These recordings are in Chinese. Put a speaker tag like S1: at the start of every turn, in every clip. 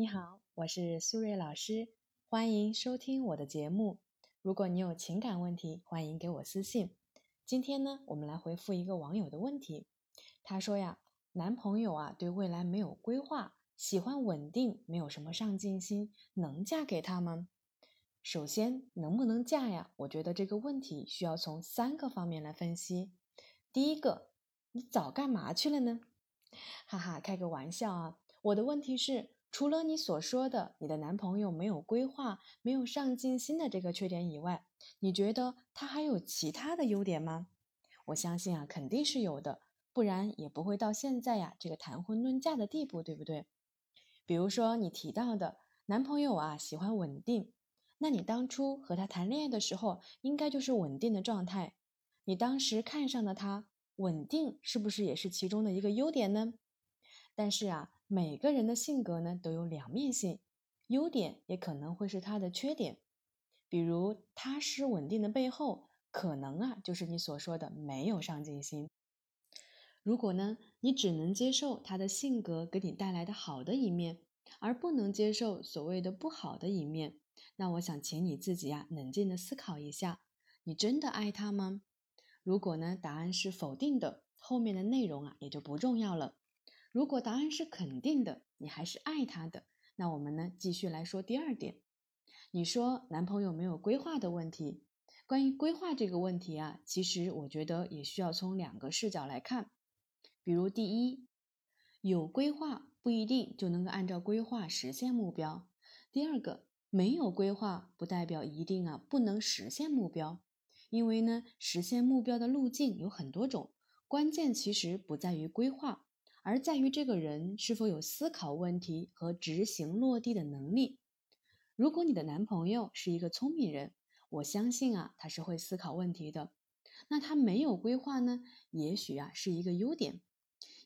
S1: 你好，我是苏瑞老师，欢迎收听我的节目。如果你有情感问题，欢迎给我私信。今天呢，我们来回复一个网友的问题。他说呀，男朋友啊对未来没有规划，喜欢稳定，没有什么上进心，能嫁给他吗？首先，能不能嫁呀？我觉得这个问题需要从三个方面来分析。第一个，你早干嘛去了呢？哈哈，开个玩笑啊。我的问题是。除了你所说的你的男朋友没有规划、没有上进心的这个缺点以外，你觉得他还有其他的优点吗？我相信啊，肯定是有的，不然也不会到现在呀这个谈婚论嫁的地步，对不对？比如说你提到的男朋友啊喜欢稳定，那你当初和他谈恋爱的时候，应该就是稳定的状态。你当时看上的他，稳定是不是也是其中的一个优点呢？但是啊。每个人的性格呢都有两面性，优点也可能会是他的缺点。比如踏实稳定的背后，可能啊就是你所说的没有上进心。如果呢你只能接受他的性格给你带来的好的一面，而不能接受所谓的不好的一面，那我想请你自己啊冷静的思考一下，你真的爱他吗？如果呢答案是否定的，后面的内容啊也就不重要了。如果答案是肯定的，你还是爱他的，那我们呢继续来说第二点。你说男朋友没有规划的问题，关于规划这个问题啊，其实我觉得也需要从两个视角来看。比如第一，有规划不一定就能够按照规划实现目标；第二个，没有规划不代表一定啊不能实现目标，因为呢实现目标的路径有很多种，关键其实不在于规划。而在于这个人是否有思考问题和执行落地的能力。如果你的男朋友是一个聪明人，我相信啊，他是会思考问题的。那他没有规划呢？也许啊是一个优点，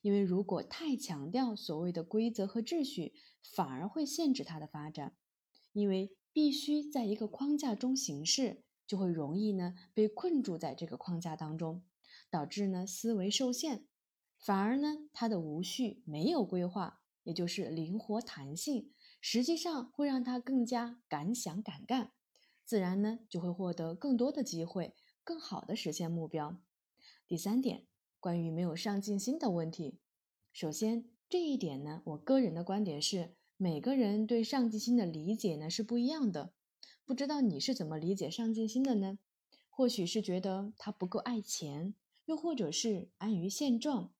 S1: 因为如果太强调所谓的规则和秩序，反而会限制他的发展。因为必须在一个框架中行事，就会容易呢被困住在这个框架当中，导致呢思维受限。反而呢，他的无序没有规划，也就是灵活弹性，实际上会让他更加敢想敢干，自然呢就会获得更多的机会，更好的实现目标。第三点，关于没有上进心的问题，首先这一点呢，我个人的观点是，每个人对上进心的理解呢是不一样的，不知道你是怎么理解上进心的呢？或许是觉得他不够爱钱，又或者是安于现状。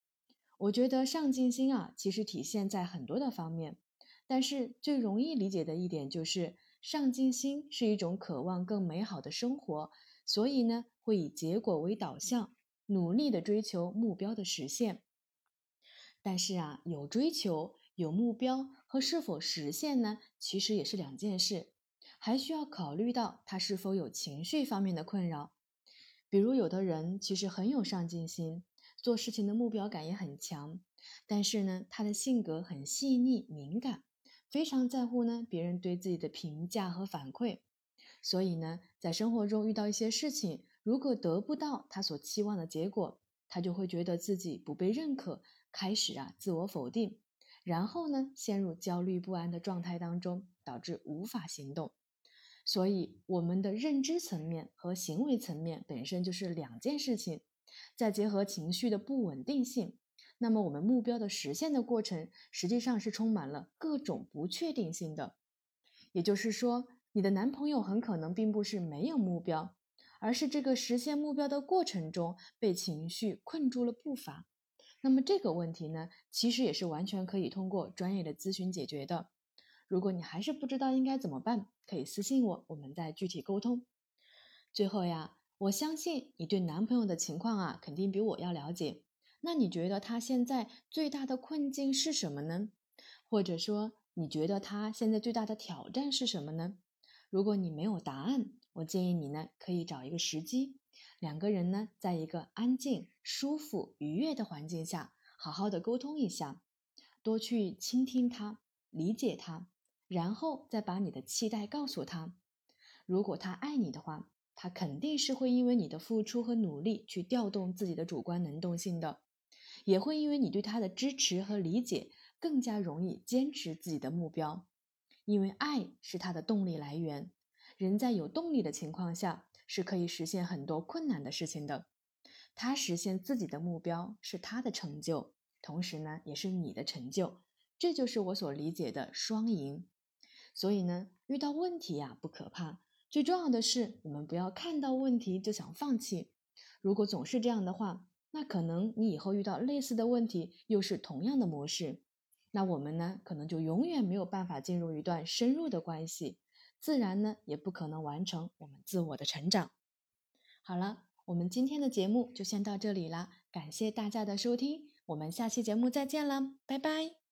S1: 我觉得上进心啊，其实体现在很多的方面，但是最容易理解的一点就是，上进心是一种渴望更美好的生活，所以呢，会以结果为导向，努力的追求目标的实现。但是啊，有追求、有目标和是否实现呢，其实也是两件事，还需要考虑到他是否有情绪方面的困扰。比如，有的人其实很有上进心。做事情的目标感也很强，但是呢，他的性格很细腻敏感，非常在乎呢别人对自己的评价和反馈。所以呢，在生活中遇到一些事情，如果得不到他所期望的结果，他就会觉得自己不被认可，开始啊自我否定，然后呢陷入焦虑不安的状态当中，导致无法行动。所以，我们的认知层面和行为层面本身就是两件事情。再结合情绪的不稳定性，那么我们目标的实现的过程实际上是充满了各种不确定性的。也就是说，你的男朋友很可能并不是没有目标，而是这个实现目标的过程中被情绪困住了步伐。那么这个问题呢，其实也是完全可以通过专业的咨询解决的。如果你还是不知道应该怎么办，可以私信我，我们再具体沟通。最后呀。我相信你对男朋友的情况啊，肯定比我要了解。那你觉得他现在最大的困境是什么呢？或者说，你觉得他现在最大的挑战是什么呢？如果你没有答案，我建议你呢，可以找一个时机，两个人呢，在一个安静、舒服、愉悦的环境下，好好的沟通一下，多去倾听他，理解他，然后再把你的期待告诉他。如果他爱你的话。他肯定是会因为你的付出和努力去调动自己的主观能动性的，也会因为你对他的支持和理解，更加容易坚持自己的目标。因为爱是他的动力来源。人在有动力的情况下，是可以实现很多困难的事情的。他实现自己的目标是他的成就，同时呢，也是你的成就。这就是我所理解的双赢。所以呢，遇到问题呀不可怕，最重要的是我们不要看到问题就想放弃。如果总是这样的话，那可能你以后遇到类似的问题又是同样的模式，那我们呢可能就永远没有办法进入一段深入的关系，自然呢也不可能完成我们自我的成长。好了，我们今天的节目就先到这里啦，感谢大家的收听，我们下期节目再见了，拜拜。